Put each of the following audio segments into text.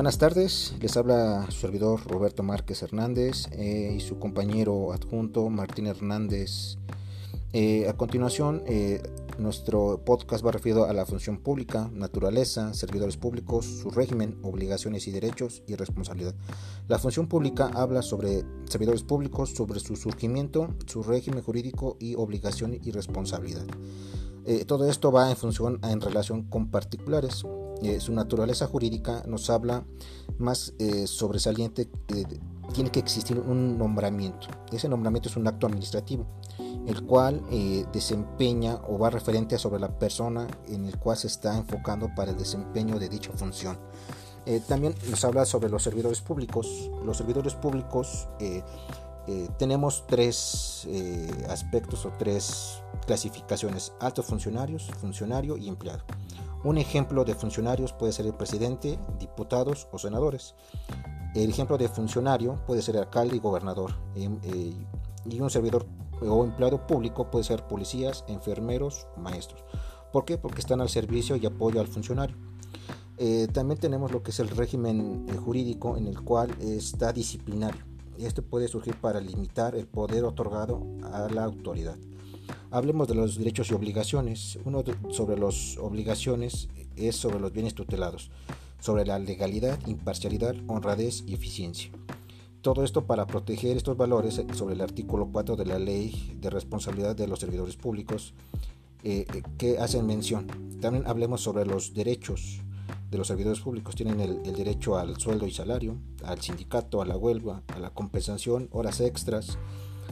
Buenas tardes, les habla su servidor Roberto Márquez Hernández eh, y su compañero adjunto Martín Hernández. Eh, a continuación, eh, nuestro podcast va referido a la función pública, naturaleza, servidores públicos, su régimen, obligaciones y derechos y responsabilidad. La función pública habla sobre servidores públicos, sobre su surgimiento, su régimen jurídico y obligación y responsabilidad. todo esto va en función en relación con particulares. Eh, su naturaleza jurídica nos habla más eh, sobresaliente, tiene que existir un nombramiento. Ese nombramiento es un acto administrativo, el cual eh, desempeña o va referente sobre la persona en el cual se está enfocando para el desempeño de dicha función. también nos habla sobre los servidores públicos. Los servidores públicos tenemos tres aspectos o tres clasificaciones, altos funcionarios, funcionario y empleado. Un ejemplo de funcionarios puede ser el presidente, diputados o senadores. El ejemplo de funcionario puede ser alcalde y gobernador. Em, eh, y un servidor o empleado público puede ser policías, enfermeros, maestros. ¿Por qué? Porque están al servicio y apoyo al funcionario. Eh, también tenemos lo que es el régimen eh, jurídico en el cual está disciplinario. Este puede surgir para limitar el poder otorgado a la autoridad. Hablemos de los derechos y obligaciones. Uno sobre las obligaciones es sobre los bienes tutelados, sobre la legalidad, imparcialidad, honradez y eficiencia. Todo esto para proteger estos valores sobre el artículo 4 de la Ley de Responsabilidad de los Servidores Públicos eh, eh, que hacen mención. También hablemos sobre los derechos de los servidores públicos. Tienen el, derecho al sueldo y salario, al sindicato, a la huelga, a la compensación, horas extras,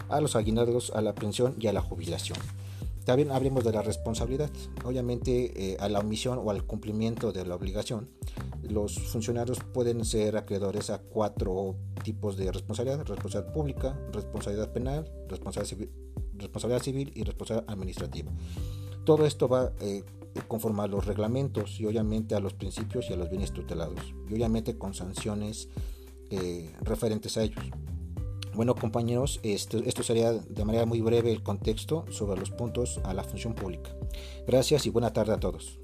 a los aguinaldos, a la pensión y a la jubilación. También hablemos de la responsabilidad. Obviamente, eh, a la omisión o al cumplimiento de la obligación, los funcionarios pueden ser acreedores a cuatro tipos de responsabilidad: responsabilidad pública, responsabilidad penal, responsabilidad civil, responsabilidad y responsabilidad administrativa. Todo esto va eh, conforme a los reglamentos y obviamente a los principios y a los bienes tutelados, y obviamente con sanciones eh, referentes a ellos. Bueno compañeros, esto, esto sería de manera muy breve el contexto sobre los puntos a la función pública. Gracias y buena tarde a todos.